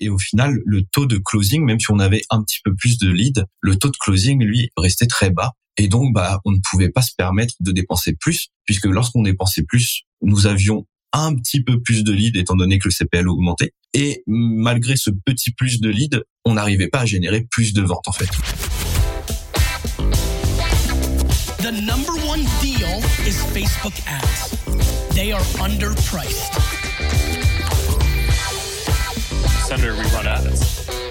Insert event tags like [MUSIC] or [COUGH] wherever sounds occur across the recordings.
Et au final, le taux de closing, même si on avait un petit peu plus de leads, le taux de closing, lui, restait très bas. Et donc, bah, on ne pouvait pas se permettre de dépenser plus, puisque lorsqu'on dépensait plus, nous avions un petit peu plus de leads étant donné que le CPL augmentait. Et malgré ce petit plus de leads, on n'arrivait pas à générer plus de ventes en fait. The number one deal is Facebook ads. They are underpriced. Senator, we run ads.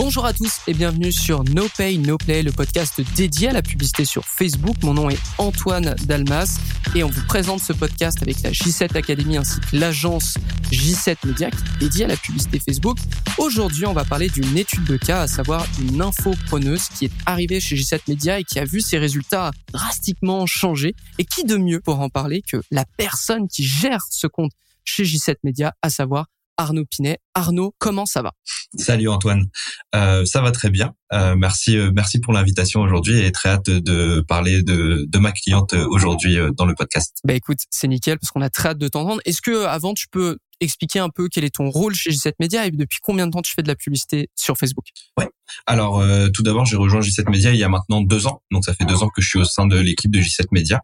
Bonjour à tous et bienvenue sur No Pay No Play, le podcast dédié à la publicité sur Facebook. Mon nom est Antoine Dalmas et on vous présente ce podcast avec la J7 Academy ainsi que l'agence J7 Media qui est dédiée à la publicité Facebook. Aujourd'hui, on va parler d'une étude de cas, à savoir une infopreneuse qui est arrivée chez J7 Media et qui a vu ses résultats drastiquement changer. Et qui de mieux pour en parler que la personne qui gère ce compte chez J7 Media, à savoir Arnaud Pinet. Arnaud, comment ça va? Salut Antoine, euh, ça va très bien. Euh, merci, euh, merci pour l'invitation aujourd'hui et très hâte de parler de, de ma cliente aujourd'hui dans le podcast. Bah écoute, c'est nickel parce qu'on a très hâte de t'entendre. Est-ce que avant tu peux expliquer un peu quel est ton rôle chez G7 Media et depuis combien de temps tu fais de la publicité sur Facebook? Ouais. Alors euh, tout d'abord, j'ai rejoint J7 Media il y a maintenant deux ans, donc ça fait deux ans que je suis au sein de l'équipe de J7 Media.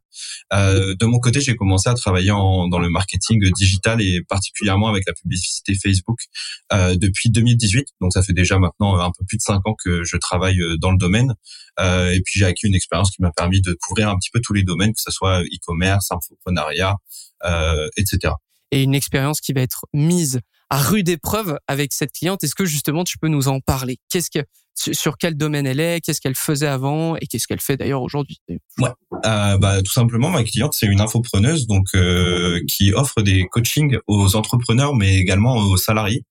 Euh, de mon côté, j'ai commencé à travailler dans le marketing digital et particulièrement avec la publicité Facebook euh, depuis 2018. Donc ça fait déjà maintenant un peu plus de cinq ans que je travaille dans le domaine. Et puis j'ai acquis une expérience qui m'a permis de couvrir un petit peu tous les domaines, que ce soit e-commerce, infoprenariat, etc et une expérience qui va être mise à rude épreuve avec cette cliente. Est-ce que justement tu peux nous en parler? Qu'est-ce que sur quel domaine elle est, qu'est-ce qu'elle faisait avant et qu'est-ce qu'elle fait d'ailleurs aujourd'hui. Ouais, euh, bah, tout simplement ma cliente c'est une infopreneuse donc euh, qui offre des coachings aux entrepreneurs mais également aux salariés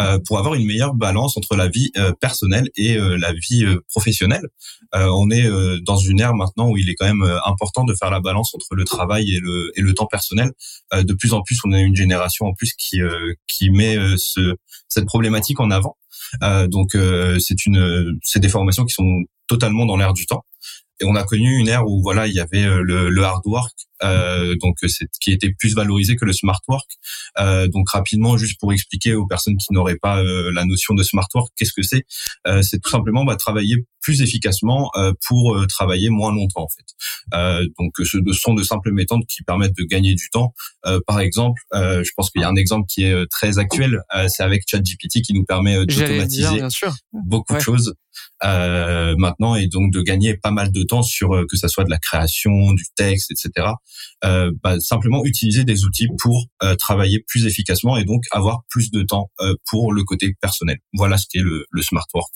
euh, pour avoir une meilleure balance entre la vie euh, personnelle et euh, la vie professionnelle. on est dans une ère maintenant où il est quand même important de faire la balance entre le travail et le et le temps personnel. de plus en plus on a une génération en plus qui qui met ce cette problématique en avant. Euh, donc euh, c'est une, c'est des formations qui sont totalement dans l'air du temps. Et on a connu une ère où voilà il y avait euh, le, le hard work, euh, donc c'est qui était plus valorisé que le smart work. Euh, donc rapidement, juste pour expliquer aux personnes qui n'auraient pas euh, la notion de smart work, qu'est-ce que c'est euh, C'est tout simplement bah, travailler plus efficacement pour travailler moins longtemps en fait. donc ce sont de simples méthodes qui permettent de gagner du temps. par exemple, je pense qu'il y a un exemple qui est très actuel, c'est avec ChatGPT qui nous permet d'automatiser beaucoup de choses. Euh, maintenant et donc de gagner pas mal de temps sur euh, que ça soit de la création, du texte, etc. Euh, bah, simplement utiliser des outils pour euh, travailler plus efficacement et donc avoir plus de temps pour le côté personnel. Voilà ce qu'est le, le smart work,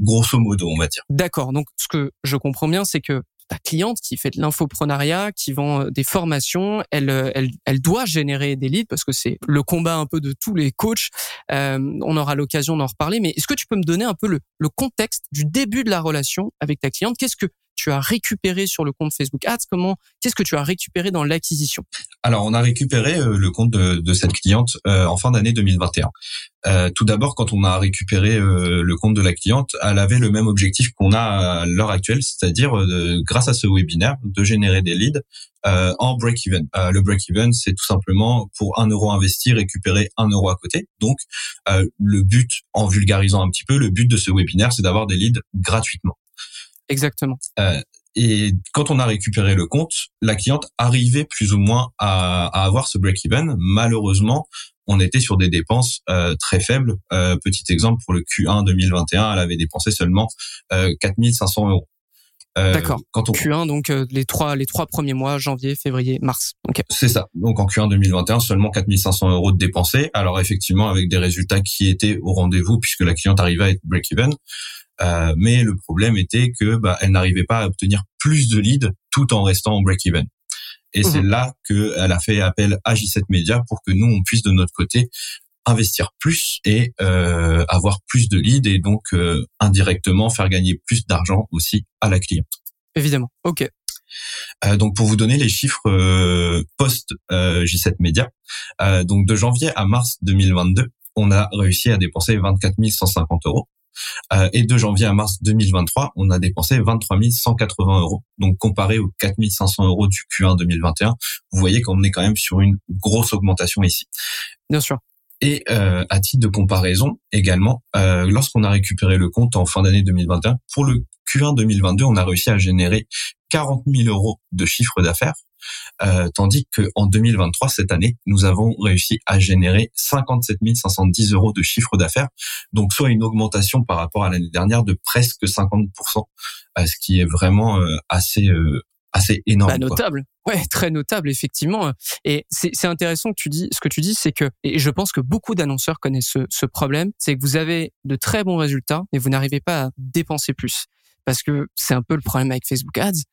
grosso modo, on va dire. D'accord. Donc ce que je comprends bien, c'est que ta cliente qui fait de l'infoprenariat, qui vend euh, des formations, elle, euh, elle, elle doit générer des leads parce que c'est le combat un peu de tous les coachs. Euh, on aura l'occasion d'en reparler, mais est-ce que tu peux me donner un peu le, le contexte du début de la relation avec ta cliente? Qu'est-ce que tu as récupéré sur le compte Facebook Ads Comment Qu'est-ce que tu as récupéré dans l'acquisition? Alors, on a récupéré euh, le compte de, cette cliente euh, en fin d'année 2021. Euh, tout d'abord, quand on a récupéré le compte de la cliente, elle avait le même objectif qu'on a à l'heure actuelle, c'est-à-dire, grâce à ce webinaire, de générer des leads en break-even. le break-even, c'est tout simplement pour un euro investi, récupérer un euro à côté. Donc, le but, en vulgarisant un petit peu, le but de ce webinaire, c'est d'avoir des leads gratuitement. Exactement. Euh, et quand on a récupéré le compte, la cliente arrivait plus ou moins à, à avoir ce break-even. Malheureusement, on était sur des dépenses euh, très faibles. Euh, petit exemple pour le Q1 2021, elle avait dépensé seulement euh, 4500 euros. Euh, D'accord. Quand on... Q1, donc euh, les trois les trois premiers mois, janvier, février, mars. Okay. C'est ça. Donc en Q1 2021, seulement 4500 euros de dépensés. Alors effectivement, avec des résultats qui étaient au rendez-vous puisque la cliente arrivait à être break-even. Euh, mais le problème était que bah, elle n'arrivait pas à obtenir plus de leads tout en restant en break-even. Et c'est mhm. là qu'elle a fait appel à J7 Media pour que nous, on puisse de notre côté investir plus et euh, avoir plus de leads et donc euh, indirectement faire gagner plus d'argent aussi à la cliente. Évidemment. OK. Euh, donc pour vous donner les chiffres euh, post J7 Media, donc de janvier à mars 2022, on a réussi à dépenser 24 150 euros Euh, et de janvier à mars 2023, on a dépensé 23 180 euros. Donc comparé aux 4 500 euros du Q1 2021, vous voyez qu'on est quand même sur une grosse augmentation ici. Bien sûr. Et euh, à titre de comparaison également, euh, lorsqu'on a récupéré le compte en fin d'année 2021, pour le Q1 2022, on a réussi à générer 40 000 euros de chiffre d'affaires, euh, tandis que en 2023, cette année, nous avons réussi à générer 57 510 euros de chiffre d'affaires, donc soit une augmentation par rapport à l'année dernière de presque 50%, ce qui est vraiment assez assez énorme. Bah, notable. Ouais, très notable effectivement. Et c'est intéressant que tu dis ce que tu dis, c'est que et je pense que beaucoup d'annonceurs connaissent ce, ce problème, c'est que vous avez de très bons résultats, mais vous n'arrivez pas à dépenser plus parce que c'est un peu le problème avec Facebook Ads.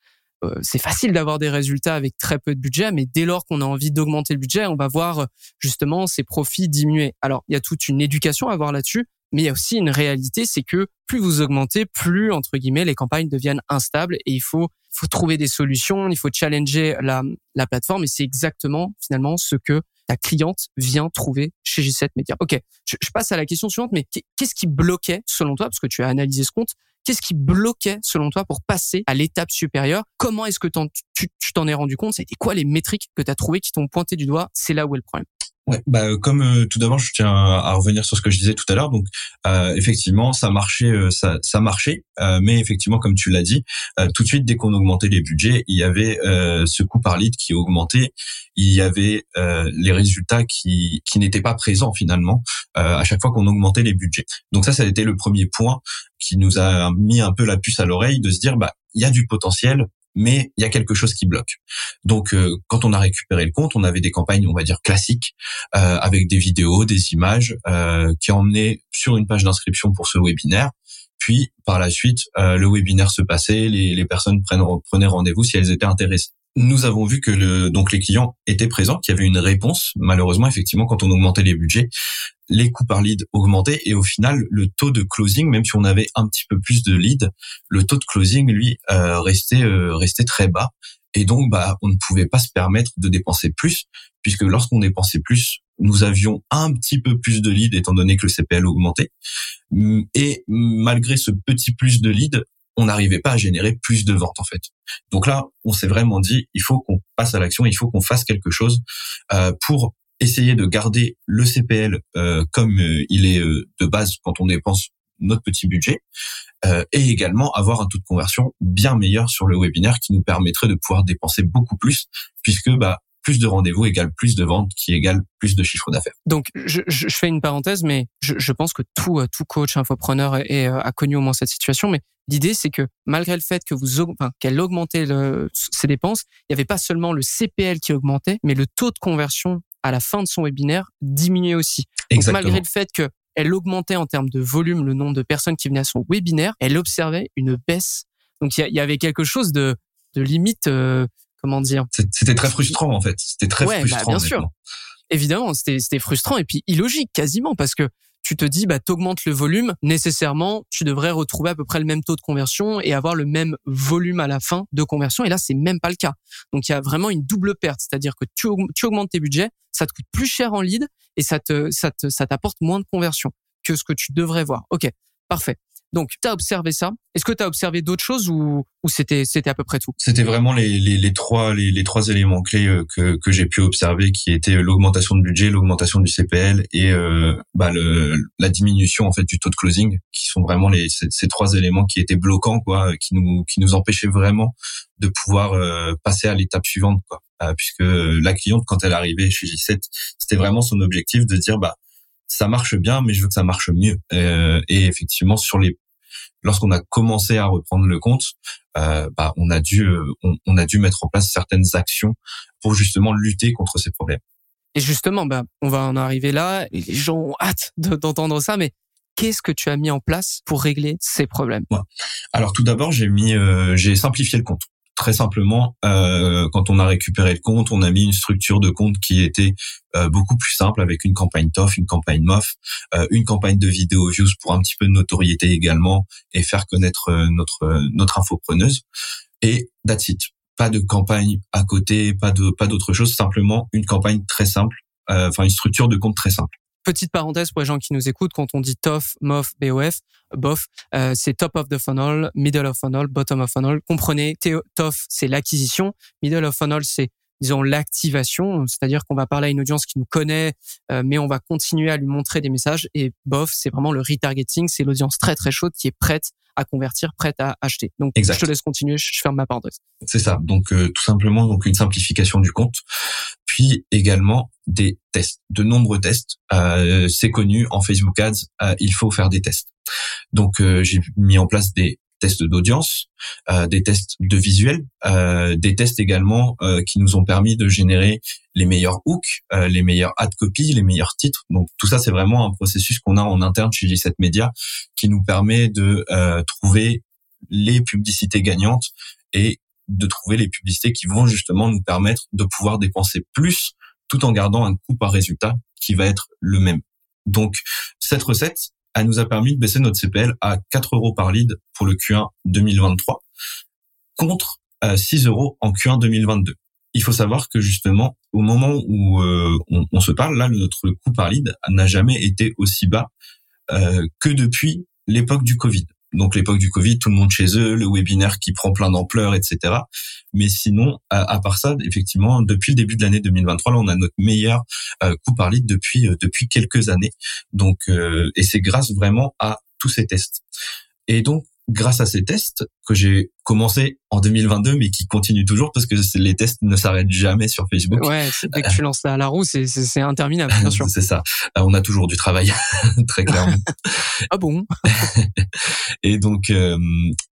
Euh, c'est facile d'avoir des résultats avec très peu de budget, mais dès lors qu'on a envie d'augmenter le budget, on va voir justement ses profits diminuer. Alors, il y a toute une éducation à avoir là-dessus, mais il y a aussi une réalité, c'est que plus vous augmentez, plus entre guillemets les campagnes deviennent instables et il faut faut trouver des solutions, il faut challenger la, la plateforme et c'est exactement finalement ce que ta cliente vient trouver chez G7 Media. Ok, je, passe à la question suivante, mais qu'est-ce qui bloquait selon toi, parce que tu as analysé ce compte, qu'est-ce qui bloquait selon toi pour passer à l'étape supérieure? Comment est-ce que tu t'en es rendu compte? C'était quoi les métriques que tu as trouvées qui t'ont pointé du doigt? C'est là où est le problème. Ouais, bah euh, comme euh, tout d'abord, je tiens à, revenir sur ce que je disais tout à l'heure. Donc, euh, effectivement, ça marchait, ça, ça marchait, mais effectivement, comme tu l'as dit, tout de suite dès qu'on augmentait les budgets, il y avait ce coût par lead qui augmentait, il y avait les résultats qui qui n'étaient pas présents finalement à chaque fois qu'on augmentait les budgets. Donc ça, ça a été le premier point qui nous a mis un peu la puce à l'oreille de se dire bah il y a du potentiel, mais il y a quelque chose qui bloque. Donc, euh, quand on a récupéré le compte, on avait des campagnes, on va dire classiques, euh, avec des vidéos, des images, euh, qui emmenaient sur une page d'inscription pour ce webinaire. Puis, par la suite, le webinaire se passait, les, les personnes prenaient rendez-vous si elles étaient intéressées nous avons vu que le, donc les clients étaient présents, qu'il y avait une réponse. Malheureusement, effectivement, quand on augmentait les budgets, les coûts par lead augmentaient et au final, le taux de closing, même si on avait un petit peu plus de leads, le taux de closing, lui, euh, restait euh, restait très bas. Et donc, bah, on ne pouvait pas se permettre de dépenser plus, puisque lorsqu'on dépensait plus, nous avions un petit peu plus de leads, étant donné que le CPL augmentait. Et malgré ce petit plus de leads, on n'arrivait pas à générer plus de ventes en fait. Donc là, on s'est vraiment dit, il faut qu'on passe à l'action, il faut qu'on fasse quelque chose euh, pour essayer de garder le CPL euh, comme euh, il est de base quand on dépense notre petit budget, et également avoir un taux de conversion bien meilleur sur le webinaire qui nous permettrait de pouvoir dépenser beaucoup plus, puisque bah plus de rendez-vous égale plus de ventes qui égale plus de chiffre d'affaires. Donc, je, je, fais une parenthèse, mais je, je pense que tout, euh, tout coach infopreneur est, euh, a connu au moins cette situation. Mais l'idée, c'est que malgré le fait que vous, enfin, qu'elle augmentait le, ses dépenses, il n'y avait pas seulement le CPL qui augmentait, mais le taux de conversion à la fin de son webinaire diminuait aussi. Donc, malgré le fait que elle augmentait en termes de volume le nombre de personnes qui venaient à son webinaire, elle observait une baisse. Donc, il y, avait quelque chose de, de limite. Euh, comment dire C'était très frustrant en fait. C'était très bah, frustrant. bien sûr. Évidemment, c'était frustrant et puis illogique quasiment parce que tu te dis bah t'augmentes le volume, nécessairement tu devrais retrouver à peu près le même taux de conversion et avoir le même volume à la fin de conversion et là c'est même pas le cas. Donc il y a vraiment une double perte, c'est-à-dire que tu, tu augmentes tes budgets, ça te coûte plus cher en lead et ça te ça te ça t'apporte moins de conversion que ce que tu devrais voir. OK, parfait. Donc, tu as observé ça. Est-ce que tu as observé d'autres choses ou, ou c'était c'était à peu près tout? C'était vraiment les, les, les trois les, les, trois éléments clés euh, que, que j'ai pu observer, qui étaient l'augmentation de budget, l'augmentation du CPL et euh, bah, le, la diminution en fait du taux de closing, qui sont vraiment les ces, trois éléments qui étaient bloquants, quoi, qui nous qui nous empêchaient vraiment de pouvoir euh, passer à l'étape suivante, quoi. Euh, puisque la cliente, quand elle arrivait chez J7, c'était vraiment son objectif de dire bah ça marche bien, mais je veux que ça marche mieux. Euh, et effectivement, sur les lorsqu'on a commencé à reprendre le compte, euh, bah, on a dû euh, on, a dû mettre en place certaines actions pour justement lutter contre ces problèmes. Et justement, bah, on va en arriver là. Et les gens ont hâte d'entendre ça, mais qu'est-ce que tu as mis en place pour régler ces problèmes? Alors tout d'abord, j'ai mis, euh, j'ai simplifié le compte très simplement, euh, quand on a récupéré le compte, on a mis une structure de compte qui était euh, beaucoup plus simple avec une campagne TOF, une campagne MOF, euh, une campagne de vidéo views pour un petit peu de notoriété également et faire connaître notre notre infopreneuse. Et that's it. Pas de campagne à côté, pas de pas d'autre chose, simplement une campagne très simple, enfin une structure de compte très simple. Petite parenthèse pour les gens qui nous écoutent, quand on dit TOF, MOF, BOF, BOF, euh, c'est top of the funnel, middle of funnel, bottom of funnel. Comprenez, TOF, c'est l'acquisition, middle of funnel, c'est disons l'activation, c'est-à-dire qu'on va parler à une audience qui nous connaît, euh, mais on va continuer à lui montrer des messages. Et BOF, c'est vraiment le retargeting, c'est l'audience très très chaude qui est prête à convertir, prête à acheter. Donc je te laisse continuer, je ferme ma parenthèse. C'est ça. Donc euh, tout simplement donc une simplification du compte, puis également des tests, de nombreux tests. Euh, c'est connu en Facebook Ads, euh, il faut faire des tests. Donc j'ai mis en place des tests d'audience, euh, des tests de visuel, euh, des tests également euh, qui nous ont permis de générer les meilleurs hooks, les meilleurs ad copy, les meilleurs titres. Donc tout ça, c'est vraiment un processus qu'on a en interne chez G7 Media qui nous permet de trouver les publicités gagnantes et de trouver les publicités qui vont justement nous permettre de pouvoir dépenser plus tout en gardant un coût par résultat qui va être le même. Donc cette recette, elle nous a permis de baisser notre CPL à 4 euros par lead pour le Q1 2023 contre 6 euh, euros en Q1 2022. Il faut savoir que justement, au moment où euh, on, se parle, là, notre coût par lead n'a jamais été aussi bas euh, que depuis l'époque du Covid donc l'époque du Covid, tout le monde chez eux, le webinaire qui prend plein d'ampleur, etc. Mais sinon, à, part ça, effectivement, depuis le début de l'année 2023, là, on a notre meilleur euh, coût par litre depuis euh, depuis quelques années. Donc, euh, et c'est grâce vraiment à tous ces tests. Et donc, grâce à ces tests que j'ai commencé en 2022, mais qui continuent toujours parce que les tests ne s'arrêtent jamais sur Facebook. Ouais, dès que tu lances la, la roue, c'est, c'est, interminable, bien sûr. [LAUGHS] c'est ça. Euh, on a toujours du travail, [LAUGHS] très clairement. [LAUGHS] ah bon? Et donc, euh,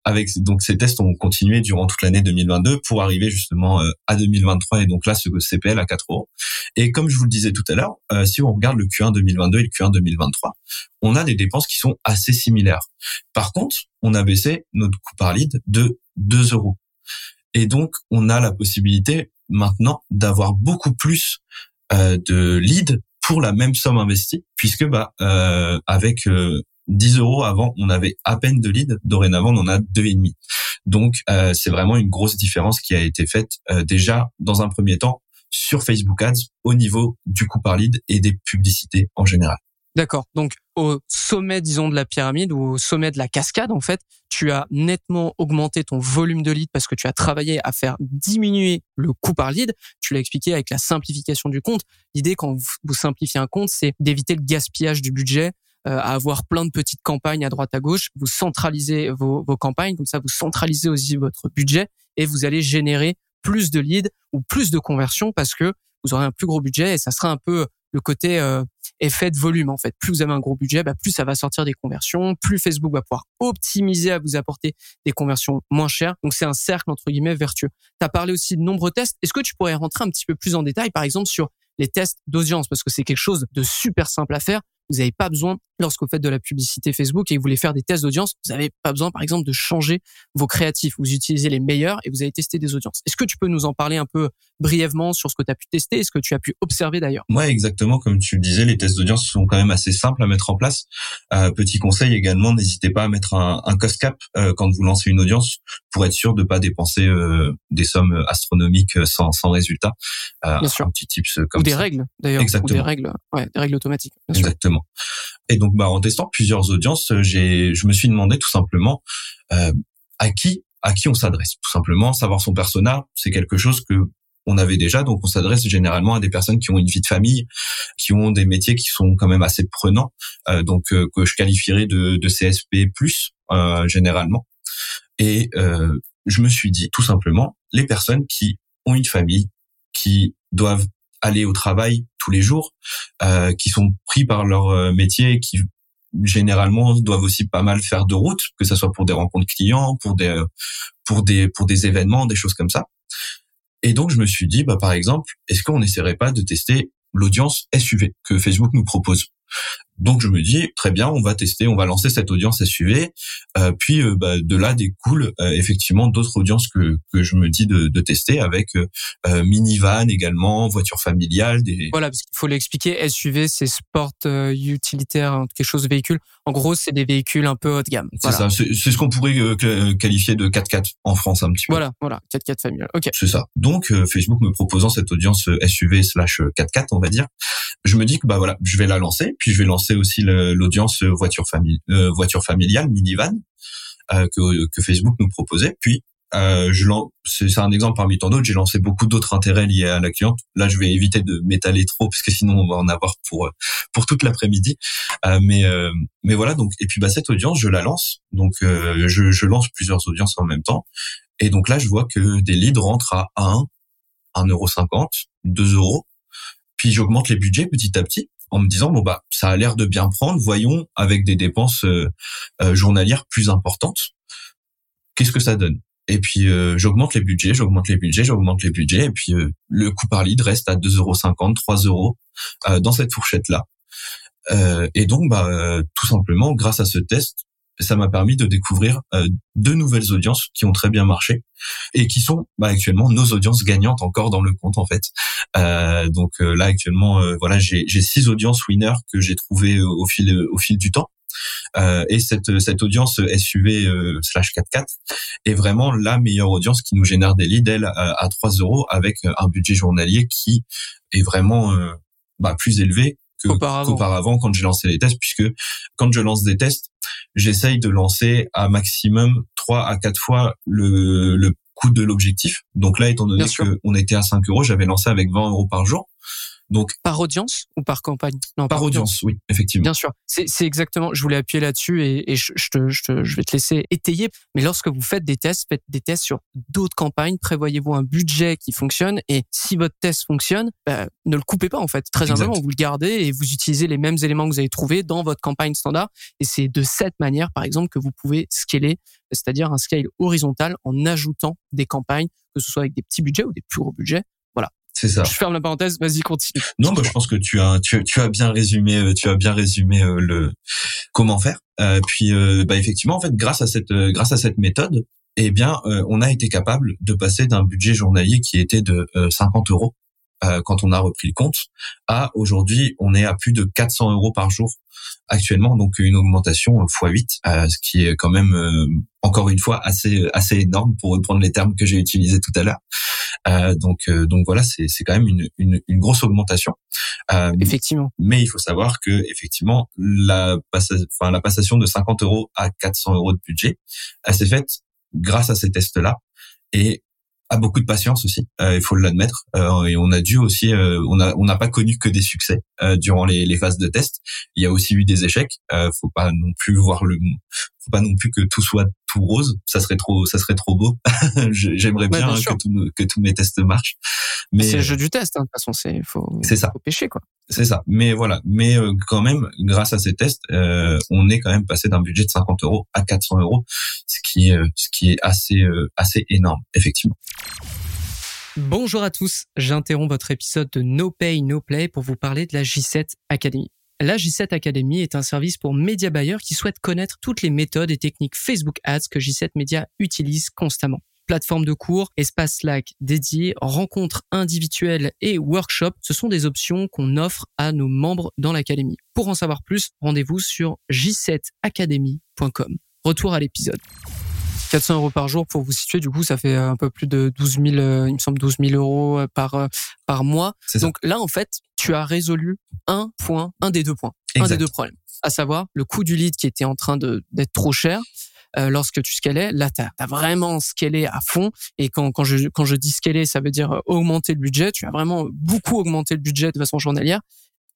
avec donc ces tests ont continué durant toute l'année 2022 pour arriver justement euh, à 2023 et donc là ce CPL à 4 euros. Et comme je vous le disais tout à l'heure, si on regarde le Q1 2022 et le Q1 2023, on a des dépenses qui sont assez similaires. Par contre, on a baissé notre coût par lead de 2 euros. Et donc, on a la possibilité maintenant d'avoir beaucoup plus euh, de leads pour la même somme investie, puisque bah euh, avec 10 euh, euros avant, on avait à peine de leads. Dorénavant, on en a deux et demi. Donc, c'est vraiment une grosse différence qui a été faite déjà dans un premier temps sur Facebook Ads au niveau du coût par lead et des publicités en général. D'accord. Donc au sommet, disons, de la pyramide ou au sommet de la cascade, en fait, tu as nettement augmenté ton volume de lead parce que tu as travaillé à faire diminuer le coût par lead. Tu l'as expliqué avec la simplification du compte. L'idée, quand vous simplifiez un compte, c'est d'éviter le gaspillage du budget, euh, à avoir plein de petites campagnes à droite à gauche. Vous centralisez vos, vos campagnes, comme ça, vous centralisez aussi votre budget et vous allez générer plus de leads ou plus de conversions parce que vous aurez un plus gros budget et ça sera un peu le côté euh, effet de volume en fait. Plus vous avez un gros budget, bah, plus ça va sortir des conversions, plus Facebook va pouvoir optimiser à vous apporter des conversions moins chères. Donc c'est un cercle entre guillemets vertueux. Tu as parlé aussi de nombreux tests. Est-ce que tu pourrais rentrer un petit peu plus en détail par exemple sur les tests d'audience? Parce que c'est quelque chose de super simple à faire. Vous n'avez pas besoin, lorsque vous faites de la publicité Facebook et que vous voulez faire des tests d'audience, vous n'avez pas besoin, par exemple, de changer vos créatifs. Vous utilisez les meilleurs et vous allez tester des audiences. Est-ce que tu peux nous en parler un peu brièvement sur ce que tu as pu tester et ce que tu as pu observer d'ailleurs Ouais, exactement. Comme tu le disais, les tests d'audience sont quand même assez simples à mettre en place. Euh, petit conseil également, n'hésitez pas à mettre un, un cost cap euh, quand vous lancez une audience pour être sûr de pas dépenser euh, des sommes astronomiques sans, sans résultat. Euh, Bien sûr. Un petit tips comme ou des règles d'ailleurs. Exactement. Ou des règles, ouais, des règles automatiques. Exactement. Et donc, bah, en testant plusieurs audiences, j'ai, je me suis demandé tout simplement euh, à qui, à qui on s'adresse. Tout simplement, savoir son persona, c'est quelque chose que on avait déjà, donc on s'adresse généralement à des personnes qui ont une vie de famille, qui ont des métiers qui sont quand même assez prenants, euh, donc euh, que je qualifierais de, de CSP plus euh, généralement. Et euh, je me suis dit tout simplement les personnes qui ont une famille, qui doivent aller au travail tous les jours, euh, qui sont pris par leur euh, métier, qui généralement doivent aussi pas mal faire de route, que ce soit pour des rencontres clients, pour des pour des pour des événements, des choses comme ça. Et donc je me suis dit, bah par exemple, est-ce qu'on n'essaierait pas de tester l'audience SUV que Facebook nous propose? Donc je me dis très bien, on va tester, on va lancer cette audience SUV. Euh, puis euh, bah, de là découle euh, effectivement d'autres audiences que que je me dis de, de tester avec euh, minivan également, voiture familiale. Des... Voilà, parce qu'il faut l'expliquer. SUV, c'est sport utilitaire, hein, quelque chose de véhicule. En gros, c'est des véhicules un peu haut de gamme. C'est ça. C'est ce qu'on pourrait qualifier de 4x4 en France un petit peu. Voilà, voilà, 4x4 familial. Ok. C'est ça. Donc Facebook me proposant cette audience SUV slash 4x4, on va dire, je me dis que bah voilà, je vais la lancer, puis je vais lancer aussi l'audience voiture famille, euh, voiture familiale, minivan euh, que, que Facebook nous proposait. Puis euh, c'est un exemple parmi tant d'autres. J'ai lancé beaucoup d'autres intérêts liés à la cliente. Là, je vais éviter de m'étaler trop parce que sinon on va en avoir pour pour toute l'après-midi. Euh, mais euh, mais voilà donc et puis bah cette audience, je la lance. Donc euh, je, je lance plusieurs audiences en même temps. Et donc là, je vois que des leads rentrent à 1, 1,50€, 2 euros. Puis j'augmente les budgets petit à petit en me disant bon bah ça a l'air de bien prendre, voyons avec des dépenses euh, euh, journalières plus importantes, qu'est-ce que ça donne? Et puis euh, j'augmente les budgets, j'augmente les budgets, j'augmente les budgets, et puis le coût par lead reste à 2,50 3 euros dans cette fourchette là. et donc bah tout simplement grâce à ce test, ça m'a permis de découvrir euh, deux nouvelles audiences qui ont très bien marché et qui sont bah, actuellement nos audiences gagnantes encore dans le compte en fait. Euh, donc euh, là actuellement, voilà, j'ai six audiences winners que j'ai trouvées au fil au fil du temps. et cette cette audience SUV slash 4x4 est vraiment la meilleure audience qui nous génère des leads elle à 3 euros avec un budget journalier qui est vraiment bah, plus élevé qu'auparavant quand j'ai lancé les tests puisque quand je lance des tests j'essaye de lancer à maximum 3 à 4 fois le, le coût de l'objectif. Donc là, étant donné qu'on était à 5 euros, j'avais lancé avec 20 euros par jour. Donc par audience ou par campagne? Non, par, audience, oui, effectivement. Bien sûr, c'est exactement. Je voulais appuyer là-dessus et, et je, je, te, je, te, je, vais te laisser étayer. Mais lorsque vous faites des tests, faites des tests sur d'autres campagnes. Prévoyez-vous un budget qui fonctionne et si votre test fonctionne, bah, ne le coupez pas en fait. Très simplement, vous le gardez et vous utilisez les mêmes éléments que vous avez trouvés dans votre campagne standard. Et c'est de cette manière, par exemple, que vous pouvez scaler, c'est-à-dire un scale horizontal en ajoutant des campagnes, que ce soit avec des petits budgets ou des plus gros budgets c'est ça. Je ferme la parenthèse. Vas-y, continue. Non, bah, je pense que tu as tu, tu as bien résumé euh, tu as bien résumé euh, le comment faire. Euh, puis bah effectivement en fait grâce à cette grâce à cette méthode, eh bien on a été capable de passer d'un budget journalier qui était de 50 euros quand on a repris le compte à aujourd'hui on est à plus de 400 euros par jour actuellement, donc une augmentation x8, euh, ce qui est quand même euh, encore une fois assez assez énorme pour reprendre les termes que j'ai utilisés tout à l'heure. Euh, donc donc voilà, c'est c'est quand même une, une, une grosse augmentation. effectivement. Mais il faut savoir que effectivement la enfin la passation de 50 euros à 400 euros de budget, elle s'est faite grâce à ces tests là. Et a beaucoup de patience aussi, euh, il faut l'admettre. Euh, et on a dû aussi, euh, on a on n'a pas connu que des succès durant les, les, phases de test. Il y a aussi eu des échecs. faut pas non plus voir le, faut pas non plus que tout soit tout rose. Ça serait trop, ça serait trop beau. [LAUGHS] J'aimerais bien, hein, que, que tous mes tests marchent. Mais c'est le jeu du test. Hein, de toute façon, c'est faut. C'est ça. Faut pêcher quoi. C'est ça. Mais voilà. Mais euh, quand même, grâce à ces tests, euh, on est quand même passé d'un budget de 50 euros à 400 euros, ce qui est, euh, ce qui est assez, assez énorme, effectivement. Bonjour à tous, j'interromps votre épisode de No Pay No Play pour vous parler de la J7 Academy. La J7 Academy est un service pour média buyers qui souhaitent connaître toutes les méthodes et techniques Facebook Ads que J7 Media utilise constamment plateforme de cours, espace Slack dédié, rencontres individuelles et workshops, ce sont des options qu'on offre à nos membres dans l'académie. Pour en savoir plus, rendez-vous sur j7academy.com. Retour à l'épisode. 400 euros par jour pour vous situer. Du coup, ça fait un peu plus de 12 000, euh, il me semble 12 000 euros euh, par euh, par mois. Donc là, en fait, tu as résolu un point, un des deux points, un des deux problèmes, à savoir le coût du lead qui était en train d'être trop cher euh, lorsque tu scalais, là, tu as, vraiment scalé à fond. Et quand, quand, je, quand je dis scaler, ça veut dire augmenter le budget. Tu as vraiment beaucoup augmenté le budget de façon journalière.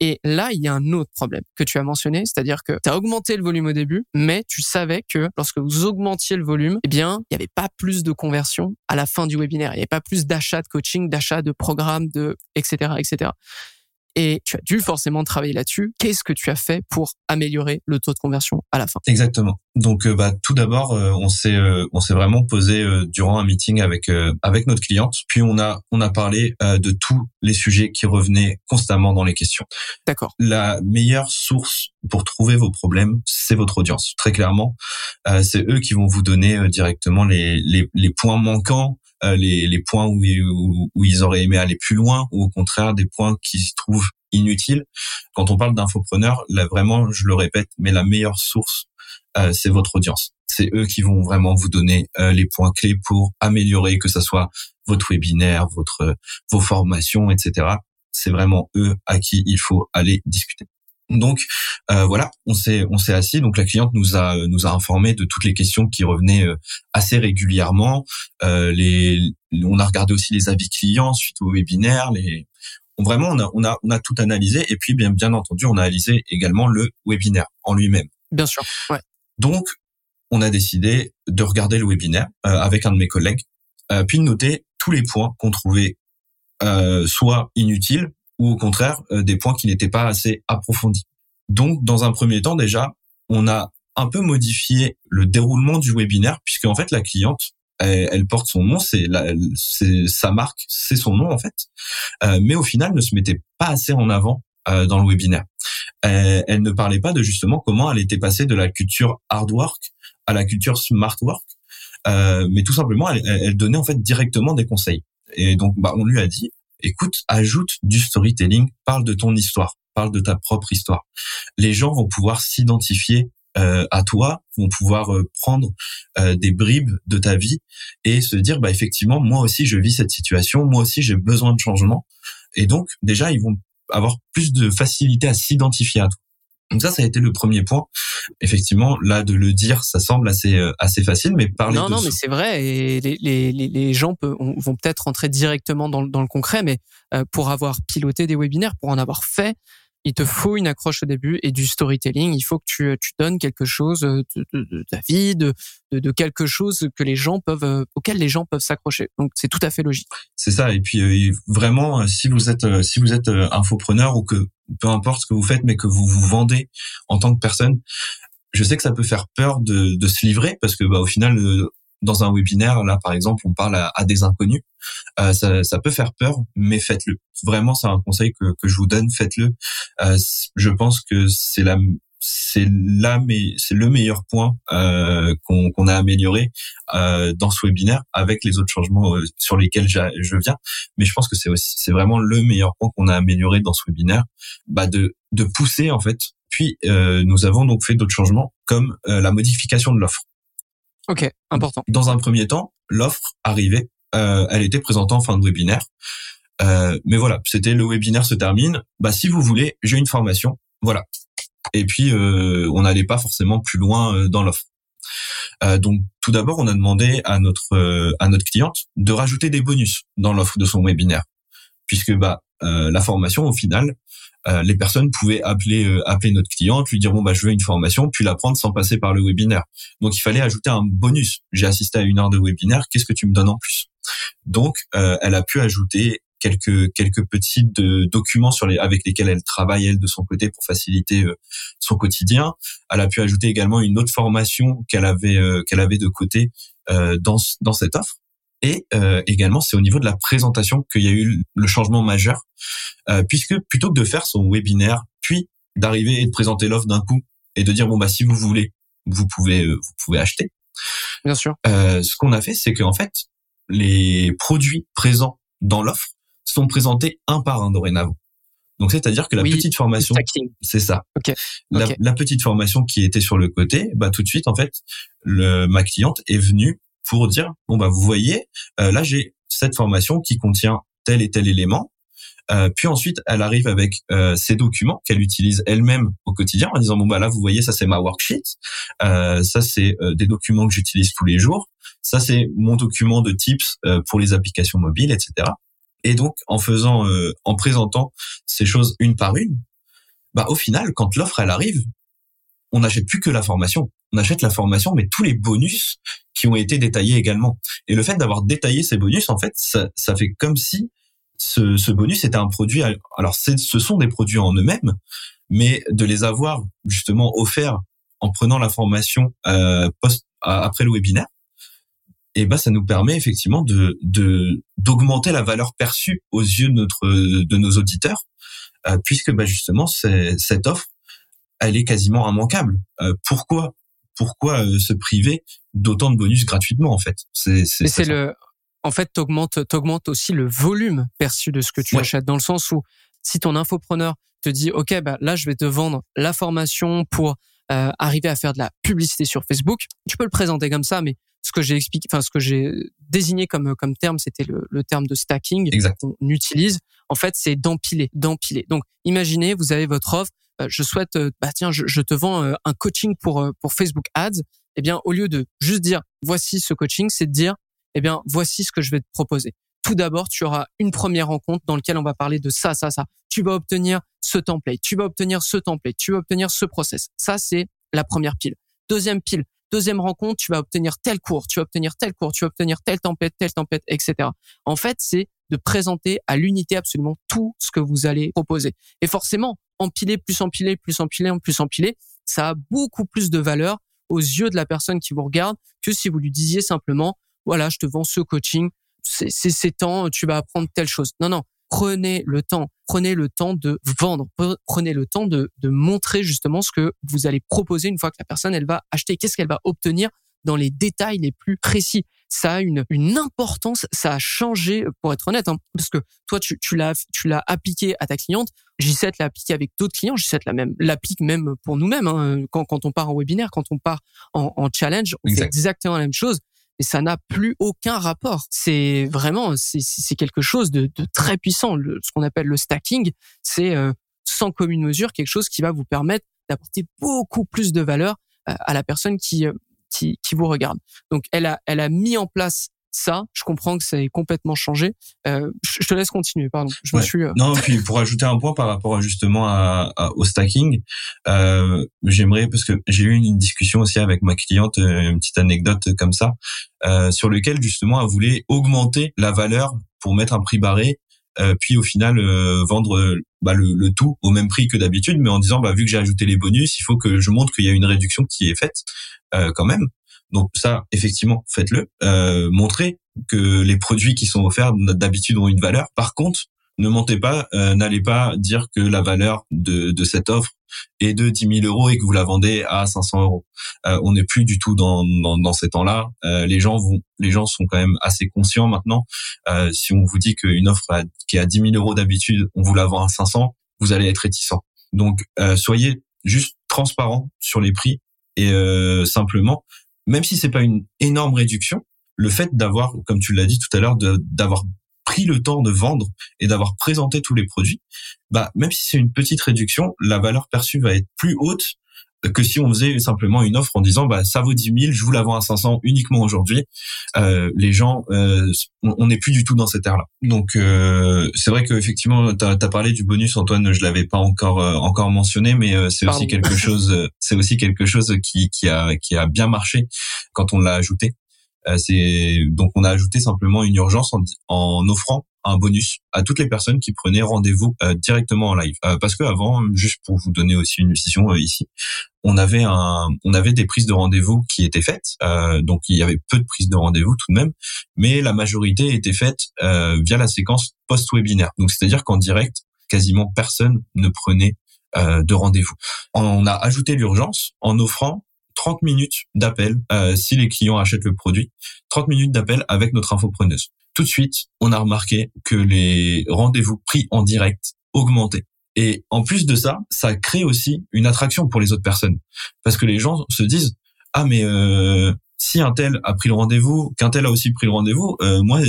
Et là, il y a un autre problème que tu as mentionné, c'est-à-dire que tu as augmenté le volume au début, mais tu savais que lorsque vous augmentiez le volume, eh bien, il n'y avait pas plus de conversion à la fin du webinaire. Il n'y avait pas plus d'achat de coaching, d'achat de programmes, de etc., etc. et tu as dû forcément travailler là-dessus. Qu'est-ce que tu as fait pour améliorer le taux de conversion à la fin? Exactement. Donc, euh, bah, tout d'abord, euh, on s'est euh, on s'est vraiment posé durant un meeting avec avec notre cliente, puis on a on a parlé de tous les sujets qui revenaient constamment dans les questions. D'accord. La meilleure source pour trouver vos problèmes, c'est votre audience. Très clairement, c'est eux qui vont vous donner directement les les, les points manquants les, les points où, où, ils auraient aimé aller plus loin ou au contraire des points qui se trouvent inutiles. Quand on parle d'infopreneurs, là vraiment, je le répète, mais la meilleure source euh, c'est votre audience. C'est eux qui vont vraiment vous donner euh, les points clés pour améliorer, que ce soit votre webinaire, votre vos formations, etc. C'est vraiment eux à qui il faut aller discuter. Donc euh, voilà, on s'est on s'est assis. Donc la cliente nous a nous a informé de toutes les questions qui revenaient assez régulièrement. les on a regardé aussi les avis clients suite au webinaire. Les vraiment on a on a on a tout analysé et puis bien bien entendu on a analysé également le webinaire en lui-même. Bien sûr. Ouais. Donc, on a décidé de regarder le webinaire euh, avec un de mes collègues, euh, puis de noter tous les points qu'on trouvait euh, soit inutiles ou au contraire des points qui n'étaient pas assez approfondis. Donc, dans un premier temps, déjà, on a un peu modifié le déroulement du webinaire, puisque en fait, la cliente, elle, porte son nom, c'est sa marque, c'est son nom en fait, mais au final, ne se mettait pas assez en avant dans le webinaire. Euh, elle, ne parlait pas de justement comment elle était passée de la culture hard work à la culture smart work, euh, mais tout simplement elle, donnait en fait directement des conseils. Et donc bah, on lui a dit, écoute, ajoute du storytelling, parle de ton histoire, parle de ta propre histoire. Les gens vont pouvoir s'identifier euh, à toi, vont pouvoir prendre des bribes de ta vie et se dire bah effectivement moi aussi je vis cette situation, moi aussi j'ai besoin de changement. Et donc déjà ils vont avoir plus de facilité à s'identifier à toi. Donc ça, ça a été le premier point. Effectivement, là, de le dire, ça semble assez euh, assez facile, mais parler non, de non, mais c'est vrai. Et les, les, les gens peuvent, vont peut-être rentrer directement dans, dans le concret, mais euh, pour avoir piloté des webinaires, pour en avoir fait, il te faut une accroche au début et du storytelling. Il faut que tu, tu donnes quelque chose de, de, de ta vie, de, de, quelque chose que les gens peuvent, euh, auquel les gens peuvent s'accrocher. Donc c'est tout à fait logique. C'est ça. Et puis euh, vraiment, euh, si vous êtes si vous êtes infopreneur ou que peu importe ce que vous faites, mais que vous vous vendez en tant que personne, je sais que ça peut faire peur de, de se livrer parce que bah, au final, dans un webinaire, là par exemple, on parle à, des inconnus. Euh, ça, ça, peut faire peur, mais faites-le. Vraiment, c'est un conseil que, que, je vous donne. Faites-le. Euh, je pense que c'est la c'est là mais c'est le meilleur point euh, qu'on a amélioré euh, dans ce webinaire avec les autres changements euh, sur lesquels je viens mais je pense que c'est aussi c'est vraiment le meilleur point qu'on a amélioré dans ce webinaire bah de de pousser en fait puis euh, nous avons donc fait d'autres changements comme euh, la modification de l'offre Ok, important. Dans un premier temps, l'offre arrivait, euh, elle était présentée en fin de webinaire. Euh, mais voilà, c'était le webinaire se termine. Bah si vous voulez, j'ai une formation, voilà. Et puis euh, on n'allait pas forcément plus loin euh, dans l'offre. Euh, donc tout d'abord, on a demandé à notre euh, à notre cliente de rajouter des bonus dans l'offre de son webinaire, puisque bah la formation au final, euh, les personnes pouvaient appeler euh, appeler notre cliente, lui dire bon bah je veux une formation, puis la prendre sans passer par le webinaire. Donc il fallait ajouter un bonus. J'ai assisté à une heure de webinaire, qu'est-ce que tu me donnes en plus? Donc euh, elle a pu ajouter quelques quelques petits de, documents sur les avec lesquels elle travaille elle de son côté pour faciliter son quotidien. Elle a pu ajouter également une autre formation qu'elle avait qu'elle avait de côté dans dans cette offre. Et euh, également, c'est au niveau de la présentation qu'il y a eu le changement majeur, euh, puisque plutôt que de faire son webinaire, puis d'arriver et de présenter l'offre d'un coup et de dire bon bah si vous voulez, vous pouvez euh, vous pouvez acheter. Bien sûr. ce qu'on a fait, c'est qu'en fait, les produits présents dans l'offre sont présentés un par un dorénavant. Donc c'est-à-dire que la petite formation, c'est ça. La, la, petite formation qui était sur le côté, bah tout de suite en fait, le, ma cliente est venue pour dire bon bah vous voyez euh, là j'ai cette formation qui contient tel et tel élément. Euh, puis ensuite, elle arrive avec euh, ces documents qu'elle utilise elle-même au quotidien en disant bon bah là vous voyez ça c'est ma worksheet, euh, ça c'est euh, des documents que j'utilise tous les jours, ça c'est mon document de tips pour les applications mobiles, etc. Et donc en faisant, en présentant ces choses une par une, bah au final quand l'offre elle arrive, on n'achète plus que la formation, on achète la formation mais tous les bonus qui ont été détaillés également. Et le fait d'avoir détaillé ces bonus, en fait, ça, ça fait comme si ce, ce bonus était un produit. Alors, ce sont des produits en eux-mêmes, mais de les avoir justement offerts en prenant la formation euh, post après le webinaire, et eh ben ça nous permet effectivement de d'augmenter la valeur perçue aux yeux de notre de nos auditeurs, euh, puisque bah justement cette offre, elle est quasiment immanquable. Euh, pourquoi pourquoi euh, se priver d'autant de bonus gratuitement en fait? C'est c'est le en fait t'augmentes t'augmentes aussi le volume perçu de ce que tu achètes dans le sens où si ton infopreneur te dit ok bah là je vais te vendre la formation pour euh, arriver à faire de la publicité sur Facebook, tu peux le présenter comme ça, mais ce que j'ai expliqué, enfin ce que j'ai désigné comme comme terme, c'était le, le, terme de stacking qu'on utilise. En fait, c'est d'empiler, d'empiler. Donc, imaginez, vous avez votre offre. Euh, je souhaite, euh, bah tiens, je, je te vends un coaching pour pour Facebook Ads. Eh bien, au lieu de juste dire voici ce coaching, c'est de dire eh bien voici ce que je vais te proposer tout d'abord, tu auras une première rencontre dans laquelle on va parler de ça, ça, ça. Tu vas obtenir ce template, tu vas obtenir ce template, tu vas obtenir ce process. Ça, c'est la première pile. Deuxième pile, deuxième rencontre, tu vas obtenir tel cours, tu vas obtenir tel cours, tu vas obtenir tel template, tel template, etc. En fait, c'est de présenter à l'unité absolument tout ce que vous allez proposer. Et forcément, empiler, plus empiler, plus empiler, plus empiler, ça a beaucoup plus de valeur aux yeux de la personne qui vous regarde que si vous lui disiez simplement, voilà, je te vends ce coaching, c'est ces temps, tu vas apprendre telle chose. Non, non. Prenez le temps, prenez le temps de vendre, prenez le temps de, de montrer justement ce que vous allez proposer une fois que la personne elle va acheter, qu'est-ce qu'elle va obtenir dans les détails les plus précis? Ça a une, une importance, ça a changé, pour être honnête, hein, parce que toi, tu, tu l'as, tu l'as appliqué à ta cliente. J7 l'a appliqué avec d'autres clients. J7 l'a même, l'applique même pour nous-mêmes. Hein, quand, quand on part en webinaire, quand on part en, en challenge, on fait exactement la même chose et ça n'a plus aucun rapport. C'est vraiment, c'est quelque chose de, de, très puissant. Le, ce qu'on appelle le stacking, c'est euh, sans commune mesure quelque chose qui va vous permettre d'apporter beaucoup plus de valeur euh, à la personne qui, euh, qui, qui vous regarde. Donc, elle a, elle a mis en place ça, je comprends que ça ait complètement changé. Euh, je te laisse continuer, pardon. Je me suis. Euh, non, puis pour ajouter un point par rapport justement à, au stacking, euh, j'aimerais parce que j'ai eu une discussion aussi avec ma cliente, euh, une petite anecdote comme ça, euh, sur lequel justement elle voulait augmenter la valeur pour mettre un prix barré. Puis au final vendre bah, le, le, tout au même prix que d'habitude, mais en disant bah vu que j'ai ajouté les bonus, il faut que je montre qu'il y a une réduction qui est faite quand même. Donc ça, effectivement, faites-le. Euh, montrez que les produits qui sont offerts d'habitude ont une valeur. Par contre, ne mentez pas, euh, n'allez pas dire que la valeur de, de, cette offre est de 10 000 euros et que vous la vendez à 500 euros. Euh, on n'est plus du tout dans, dans, dans ces temps-là. Euh, les gens vont, les gens sont quand même assez conscients maintenant. Euh, si on vous dit qu'une offre qui est à 10 000 euros d'habitude, on vous la vend à 500, vous allez être réticent. Donc euh, soyez juste transparent sur les prix et simplement même si c'est pas une énorme réduction, le fait d'avoir, comme tu l'as dit tout à l'heure, d'avoir pris le temps de vendre et d'avoir présenté tous les produits, bah même si c'est une petite réduction, la valeur perçue va être plus haute que si on faisait simplement une offre en disant bah ça vaut 10 000, je vous la vends à 500 uniquement aujourd'hui. Euh, les gens, euh, on n'est plus du tout dans cette ère-là. Donc euh, c'est vrai que effectivement, tu as, parlé du bonus, Antoine, je l'avais pas encore euh, encore mentionné, mais euh, c'est aussi quelque chose, c'est aussi quelque chose qui qui a qui a bien marché quand on l'a ajouté. C'est donc on a ajouté simplement une urgence en, en offrant un bonus à toutes les personnes qui prenaient rendez-vous euh, directement en live. Euh, parce que avant, juste pour vous donner aussi une vision euh, ici, on avait un, on avait des prises de rendez-vous qui étaient faites. donc il y avait peu de prises de rendez-vous tout de même, mais la majorité était faite via la séquence post-webinaire. Donc c'est-à-dire qu'en direct, quasiment personne ne prenait de rendez-vous. On a ajouté l'urgence en offrant 30 minutes d'appel si les clients achètent le produit, 30 minutes d'appel avec notre infopreneuse tout de suite, on a remarqué que les rendez-vous pris en direct augmentaient. Et en plus de ça, ça crée aussi une attraction pour les autres personnes. Parce que les gens se disent, ah mais euh, si un tel a pris le rendez-vous, qu'un tel a aussi pris le rendez-vous, euh, moi,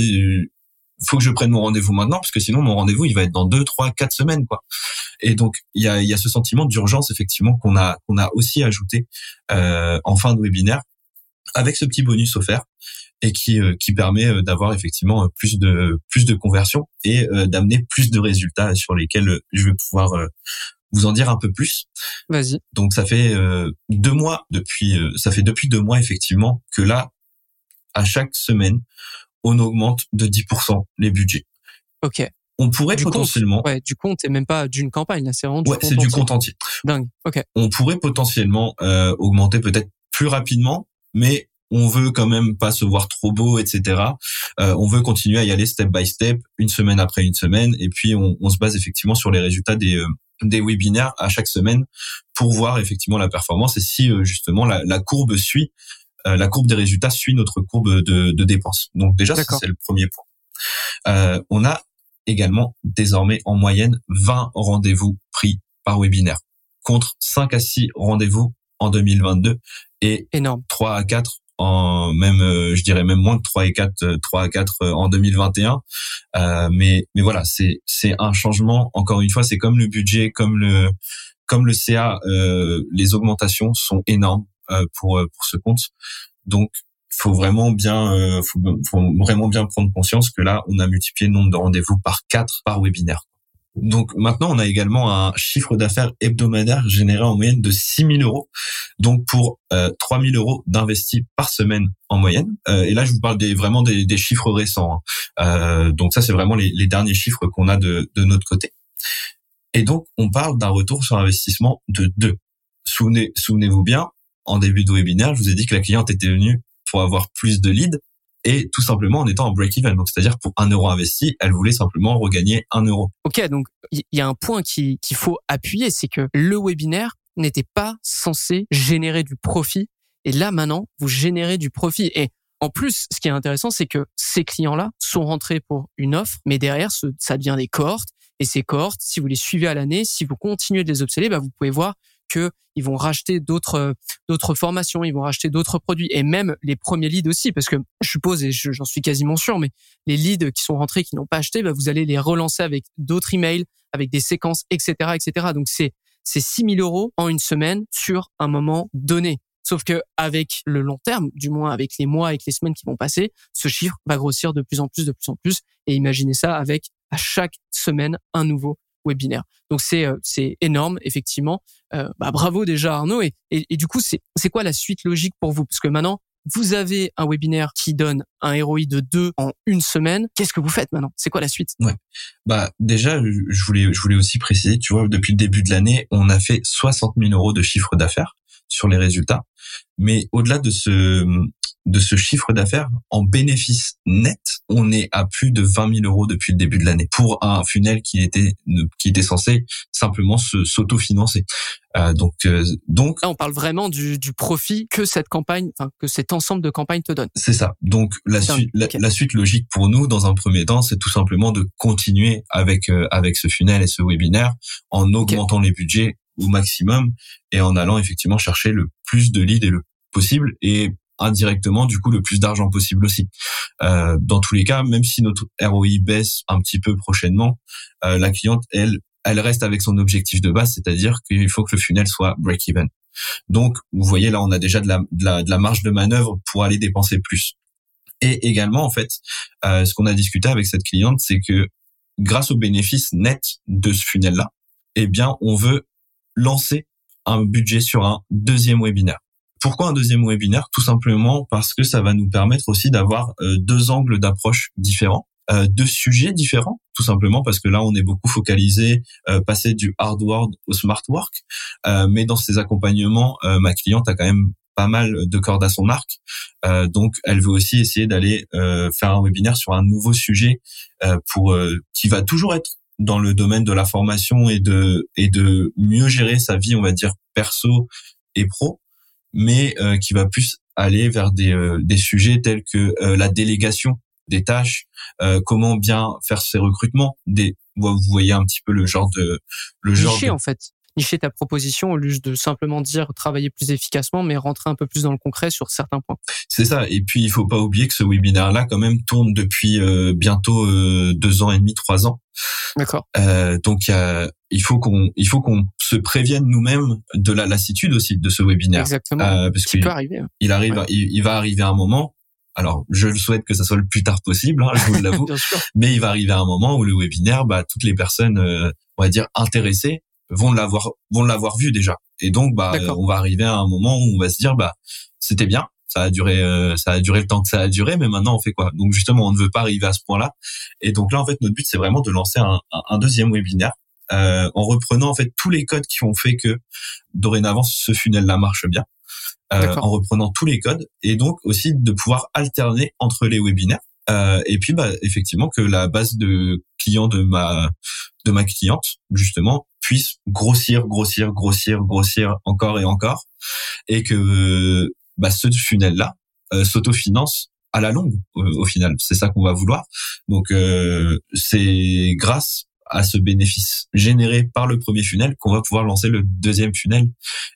faut que je prenne mon rendez-vous maintenant, parce que sinon mon rendez-vous, il va être dans deux, trois, quatre semaines. quoi. Et donc, il y a, y a ce sentiment d'urgence, effectivement, qu'on a, qu'on a aussi ajouté euh, en fin de webinaire, avec ce petit bonus offert et qui euh, qui permet euh, d'avoir effectivement euh, plus de plus de conversion et d'amener plus de résultats sur lesquels je vais pouvoir vous en dire un peu plus. Vas-y. Donc ça fait deux mois depuis ça fait depuis deux mois effectivement que là à chaque semaine on augmente de 10% les budgets. Ok. On pourrait potentiellement. ouais, du compte et même pas d'une campagne. Là, c'est vraiment du ouais, c'est du compte entier. Dingue. Ok. On pourrait potentiellement euh, augmenter peut-être plus rapidement, mais on veut quand même pas se voir trop beau, etc. Euh, on veut continuer à y aller step by step, une semaine après une semaine, et puis on, on se base effectivement sur les résultats des euh, des webinaires à chaque semaine pour voir effectivement la performance et si euh, justement la, la, courbe suit, la courbe des résultats suit notre courbe de, de dépenses. Donc déjà, c'est le premier point. Euh, on a également désormais en moyenne 20 rendez-vous pris par webinaire contre 5 à 6 rendez-vous en 2022 et énorme. 3 à 4 en même euh, je dirais même moins que 3 et 4 3 à 4 euh, en 2021 euh, mais mais voilà c'est c'est un changement. Encore une fois c'est comme le budget comme le comme le CA euh, les augmentations sont énormes. euh, pour pour ce compte donc faut vraiment bien faut, faut vraiment bien prendre conscience que là on a multiplié le nombre de rendez-vous par 4 par webinaire donc maintenant, on a également un chiffre d'affaires hebdomadaire généré en moyenne de 6 000 euros, donc pour euh, 3 000 euros d'investis par semaine en moyenne. Euh, et là, je vous parle des, vraiment des, des chiffres récents. Hein. Euh, donc ça, c'est vraiment les, les, derniers chiffres qu'on a de, de notre côté. Et donc, on parle d'un retour sur investissement de 2. Souvenez, souvenez-vous bien, en début de webinaire, je vous ai dit que la cliente était venue pour avoir plus de leads et tout simplement en étant en break-even. Donc, c'est-à-dire pour un euro investi, elle voulait simplement regagner un euro. Ok, donc il y a un point qu'il faut appuyer, c'est que le webinaire n'était pas censé générer du profit. Et là, maintenant, vous générez du profit. Et en plus, ce qui est intéressant, c'est que ces clients-là sont rentrés pour une offre, mais derrière, ça devient des cohortes. Et ces cohortes, si vous les suivez à l'année, si vous continuez de les obséder, bah, vous pouvez voir que ils vont racheter d'autres d'autres formations, ils vont racheter d'autres produits et même les premiers leads aussi parce que je suppose et j'en suis quasiment sûr mais les leads qui sont rentrés qui n'ont pas acheté, bah, vous allez les relancer avec d'autres emails, avec des séquences, etc., etc. Donc c'est c'est 6 000 euros en une semaine sur un moment donné. Sauf que avec le long terme, du moins avec les mois, avec les semaines qui vont passer, ce chiffre va grossir de plus en plus, de plus en plus. Et imaginez ça avec à chaque semaine un nouveau webinaire. Donc c'est euh, c'est énorme effectivement. Euh, bah, bravo déjà Arnaud et, et, du coup c'est c'est quoi la suite logique pour vous? Parce que maintenant vous avez un webinaire qui donne un ROI de 2 en une semaine. Qu'est-ce que vous faites maintenant? C'est quoi la suite? Ouais. Bah déjà, je voulais je voulais aussi préciser, tu vois, depuis le début de l'année, on a fait 60 000 euros de chiffre d'affaires sur les résultats. Mais au-delà de ce de ce chiffre d'affaires en bénéfice net, on est à plus de 20 000 euros depuis le début de l'année pour un funnel qui était qui était censé simplement se s'autofinancer. Euh, donc euh, donc là on parle vraiment du, du profit que cette campagne, enfin que cet ensemble de campagnes te donne. C'est ça. Donc la suite la, suite logique pour nous dans un premier temps, c'est tout simplement de continuer avec euh, avec ce funnel et ce webinaire en augmentant les budgets au maximum et en allant effectivement chercher le plus de leads et le possible et indirectement du coup le plus d'argent possible aussi. Euh, dans tous les cas, même si notre ROI baisse un petit peu prochainement, euh, la cliente elle elle reste avec son objectif de base, c'est-à-dire qu'il faut que le funnel soit break-even. Donc vous voyez là on a déjà de la, de la, de la marge de manœuvre pour aller dépenser plus. Et également en fait, euh, ce qu'on a discuté avec cette cliente, c'est que grâce au bénéfice net de ce funnel là, eh bien on veut lancer un budget sur un deuxième webinaire. Pourquoi un deuxième webinaire? Tout simplement parce que ça va nous permettre aussi d'avoir euh, deux angles d'approche différents, euh, deux sujets différents, tout simplement parce que là on est beaucoup focalisé euh, passer du hard work au smart work, mais dans ces accompagnements, ma cliente a quand même pas mal de cordes à son arc, donc elle veut aussi essayer d'aller faire un webinaire sur un nouveau sujet pour qui va toujours être dans le domaine de la formation et de et de mieux gérer sa vie, on va dire perso et pro, mais euh, qui va plus aller vers des, euh, des sujets tels que euh, la délégation des tâches, comment bien faire ses recrutements. Des, vous voyez un petit peu le genre de le genre en fait nicher ta proposition au lieu de simplement dire travailler plus efficacement, mais rentrer un peu plus dans le concret sur certains points. C'est ça. Et puis il faut pas oublier que ce webinaire-là, quand même, tourne depuis bientôt deux ans et demi, trois ans. D'accord. Euh, donc il faut qu'on il faut qu'on se prévienne nous-mêmes de la lassitude aussi de ce webinaire. Exactement. Euh, parce qu'il peut arriver. Il arrive, il, va arriver un moment. Alors, je le souhaite que ça soit le plus tard possible, hein, je vous l'avoue. [LAUGHS] mais il va arriver un moment où le webinaire, bah, toutes les personnes, euh, on va dire intéressées, vont l'avoir vont l'avoir vu déjà. Et donc, bah, on va arriver à un moment où on va se dire, bah, c'était bien, ça a duré ça a duré le temps que ça a duré mais maintenant on fait quoi? Donc justement on ne veut pas arriver à ce point là et donc là en fait notre but c'est vraiment de lancer un, un deuxième webinaire euh, en reprenant en fait tous les codes qui ont fait que dorénavant ce funnel là marche bien euh, en reprenant tous les codes et donc aussi de pouvoir alterner entre les webinaires euh, et puis bah effectivement que la base de clients de ma de ma cliente justement puisse grossir grossir grossir grossir encore et encore et que bah, ce funnel là euh, s'autofinance à la longue au, final. C'est ça qu'on va vouloir. Donc euh, c'est grâce à ce bénéfice généré par le premier funnel qu'on va pouvoir lancer le deuxième funnel.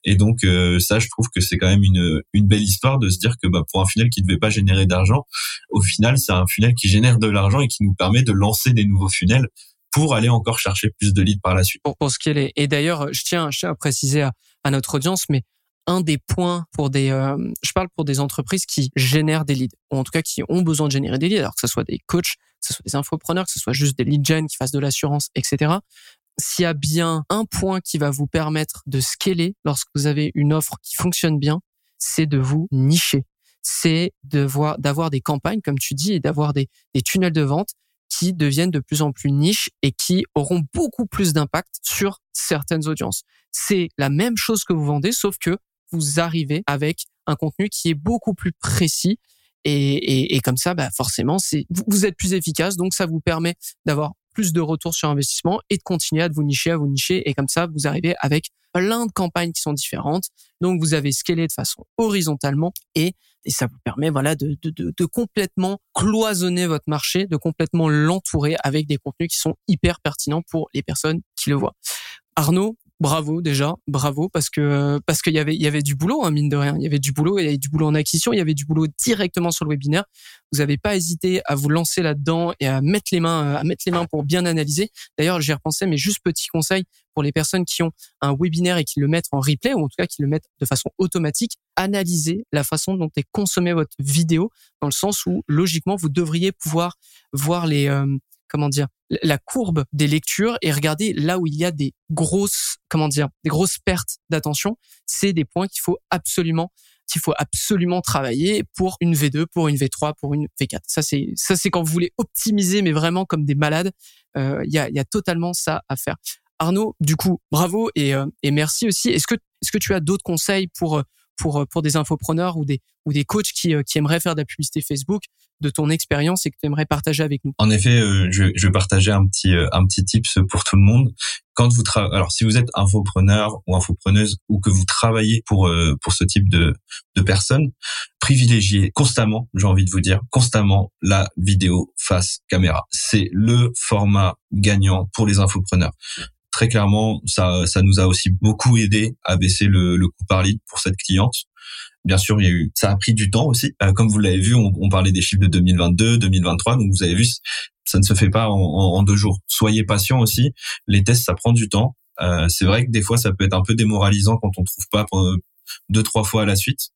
Et donc euh, ça, je trouve que c'est quand même une, une belle histoire de se dire que bah, pour un funnel qui ne devait pas générer d'argent, au final, c'est un funnel qui génère de l'argent et qui nous permet de lancer des nouveaux funnels pour aller encore chercher plus de leads par la suite. Pour, ce qu'elle est. Et d'ailleurs, je tiens, à préciser à notre audience, mais un des points pour des, euh, je parle pour des entreprises qui génèrent des leads, ou en tout cas qui ont besoin de générer des leads, alors que ce soit des coachs, que ce soit des infopreneurs, que ce soit juste des lead gen qui fassent de l'assurance, etc. S'il y a bien un point qui va vous permettre de scaler lorsque vous avez une offre qui fonctionne bien, c'est de vous nicher. C'est de voir, d'avoir des campagnes, comme tu dis, et d'avoir des, des tunnels de vente qui deviennent de plus en plus niches et qui auront beaucoup plus d'impact sur certaines audiences. C'est la même chose que vous vendez, sauf que vous arrivez avec un contenu qui est beaucoup plus précis et, et, et comme ça, bah forcément, vous êtes plus efficace, donc ça vous permet d'avoir plus de retours sur investissement et de continuer à vous nicher, à vous nicher, et comme ça, vous arrivez avec plein de campagnes qui sont différentes. Donc, vous avez scalé de façon horizontalement et, ça vous permet, voilà, de, de, de complètement cloisonner votre marché, de complètement l'entourer avec des contenus qui sont hyper pertinents pour les personnes qui le voient. Arnaud, bravo déjà, bravo parce que parce qu'il y avait il y avait du boulot hein, mine de rien, il y avait du boulot, il y avait du boulot en acquisition, il y avait du boulot directement sur le webinaire. Vous n'avez pas hésité à vous lancer là-dedans et à mettre les mains à mettre les mains pour bien analyser. D'ailleurs, j'ai repensé mais juste petit conseil pour les personnes qui ont un webinaire et qui le mettent en replay ou en tout cas qui le mettent de façon automatique, analysez la façon dont est consommée votre vidéo dans le sens où logiquement vous devriez pouvoir voir les euh, comment dire la courbe des lectures et regarder là où il y a des grosses comment dire des grosses pertes d'attention c'est des points qu'il faut absolument qu'il faut absolument travailler pour une V2 pour une V3 pour une V4 ça c'est ça c'est quand vous voulez optimiser mais vraiment comme des malades euh, il y, a, y a totalement ça à faire. Arnaud du coup bravo et, euh, et merci aussi. Est-ce que est-ce que tu as d'autres conseils pour euh, pour pour des infopreneurs ou des ou des coachs qui, qui aimeraient faire de la publicité Facebook de ton expérience et que tu aimerais partager avec nous En effet, euh, je, je, vais partager un petit euh, un petit tips pour tout le monde. Quand vous alors si vous êtes infopreneur ou infopreneuse ou que vous travaillez pour euh, pour ce type de de personnes, privilégiez constamment, j'ai envie de vous dire, constamment la vidéo face caméra. C'est le format gagnant pour les infopreneurs très clairement, ça, ça nous a aussi beaucoup aidé à baisser le, le coût par lead pour cette cliente. Bien sûr, il y a eu, ça a pris du temps aussi. Euh, comme vous l'avez vu, on, on, parlait des chiffres de 2022, 2023. Donc vous avez vu, ça ne se fait pas en, en, deux jours. Soyez patient aussi. Les tests, ça prend du temps. Euh, c'est vrai que des fois, ça peut être un peu démoralisant quand on trouve pas deux trois fois à la suite.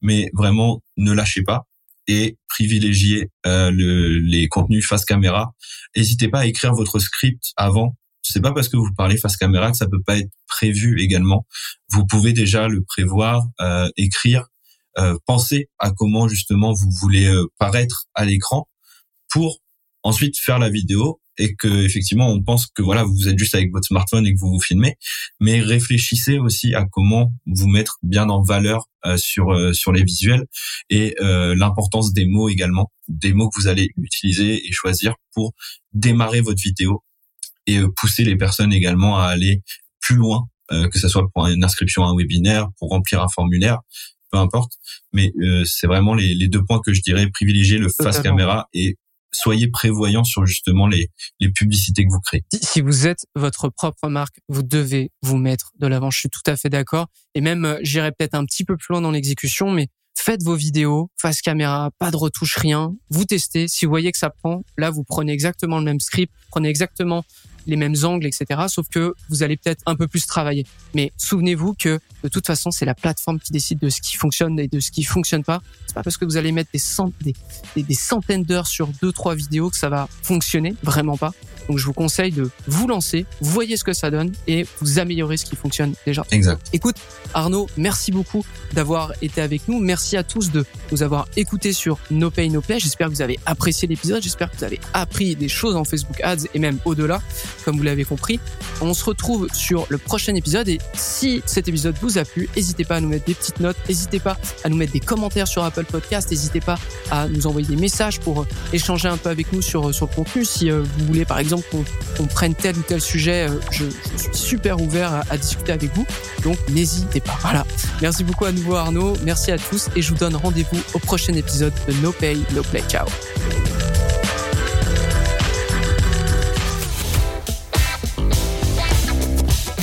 Mais vraiment, ne lâchez pas et privilégiez euh, le, les contenus face caméra. N'hésitez pas à écrire votre script avant c'est pas parce que vous parlez face caméra que ça peut pas être prévu également. Vous pouvez déjà le prévoir, euh, écrire, euh, penser à comment justement vous voulez euh, paraître à l'écran pour ensuite faire la vidéo et que effectivement on pense que voilà vous êtes juste avec votre smartphone et que vous vous filmez mais réfléchissez aussi à comment vous mettre bien en valeur sur sur les visuels et l'importance des mots également des mots que vous allez utiliser et choisir pour démarrer votre vidéo et euh, pousser les personnes également à aller plus loin, euh, que ce soit pour une inscription à un webinaire, pour remplir un formulaire, peu importe. Mais euh, c'est vraiment les, les, deux points que je dirais privilégier le face caméra et soyez prévoyant sur justement les, les publicités que vous créez. Si vous êtes votre propre marque, vous devez vous mettre de l'avant. Je suis tout à fait d'accord. Et même, j'irai peut-être un petit peu plus loin dans l'exécution, mais faites vos vidéos face caméra, pas de retouche, rien. Vous testez. Si vous voyez que ça prend, là, vous prenez exactement le même script, prenez exactement les mêmes angles, etc. Sauf que vous allez peut-être un peu plus travailler. Mais souvenez-vous que de toute façon, c'est la plateforme qui décide de ce qui fonctionne et de ce qui fonctionne pas. C'est pas parce que vous allez mettre des, des, des, centaines d'heures sur deux trois vidéos que ça va fonctionner, vraiment pas. Donc je vous conseille de vous lancer, voyez ce que ça donne et vous améliorez ce qui fonctionne déjà. Exact. Écoute, Arnaud, merci beaucoup d'avoir été avec nous. Merci à tous de nous avoir écoutés sur No Pay No Play. J'espère que vous avez apprécié l'épisode. J'espère que vous avez appris des choses en Facebook Ads et même au-delà, comme vous l'avez compris. On se retrouve sur le prochain épisode et si cet épisode vous a plu, n'hésitez pas à nous mettre des petites notes, n'hésitez pas à nous mettre des commentaires sur Apple Podcast, n'hésitez pas à nous envoyer des messages pour euh, échanger un peu avec nous sur, euh, sur le contenu. Si euh, vous voulez par exemple qu'on prenne tel ou tel sujet, je, suis super ouvert à, à, discuter avec vous. Donc n'hésitez pas. Voilà. Merci beaucoup à nouveau Arnaud, merci à tous et je vous donne rendez-vous au prochain épisode de No Pay, No Play. Ciao.